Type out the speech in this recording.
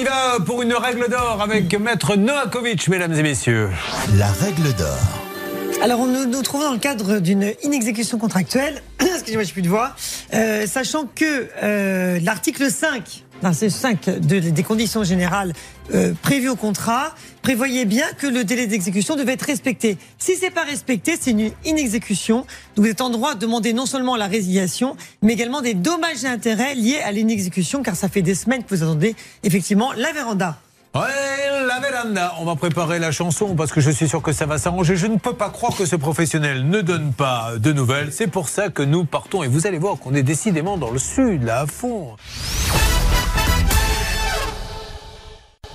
y va pour une règle d'or avec Maître Noakovic, mesdames et messieurs. La règle d'or. Alors, nous nous trouvons dans le cadre d'une inexécution contractuelle, excusez-moi, j'ai plus de voix, euh, sachant que euh, l'article 5, l'article 5 de- des conditions générales euh, prévues au contrat, prévoyait bien que le délai d'exécution devait être respecté. Si c'est pas respecté, c'est une inexécution. Vous êtes en droit de demander non seulement la résiliation, mais également des dommages et intérêts liés à l'inexécution, car ça fait des semaines que vous attendez effectivement la véranda. Ouais, la véranda. On va préparer la chanson parce que je suis sûr que ça va s'arranger. Je ne peux pas croire que ce professionnel ne donne pas de nouvelles. C'est pour ça que nous partons et vous allez voir qu'on est décidément dans le sud, là, à fond.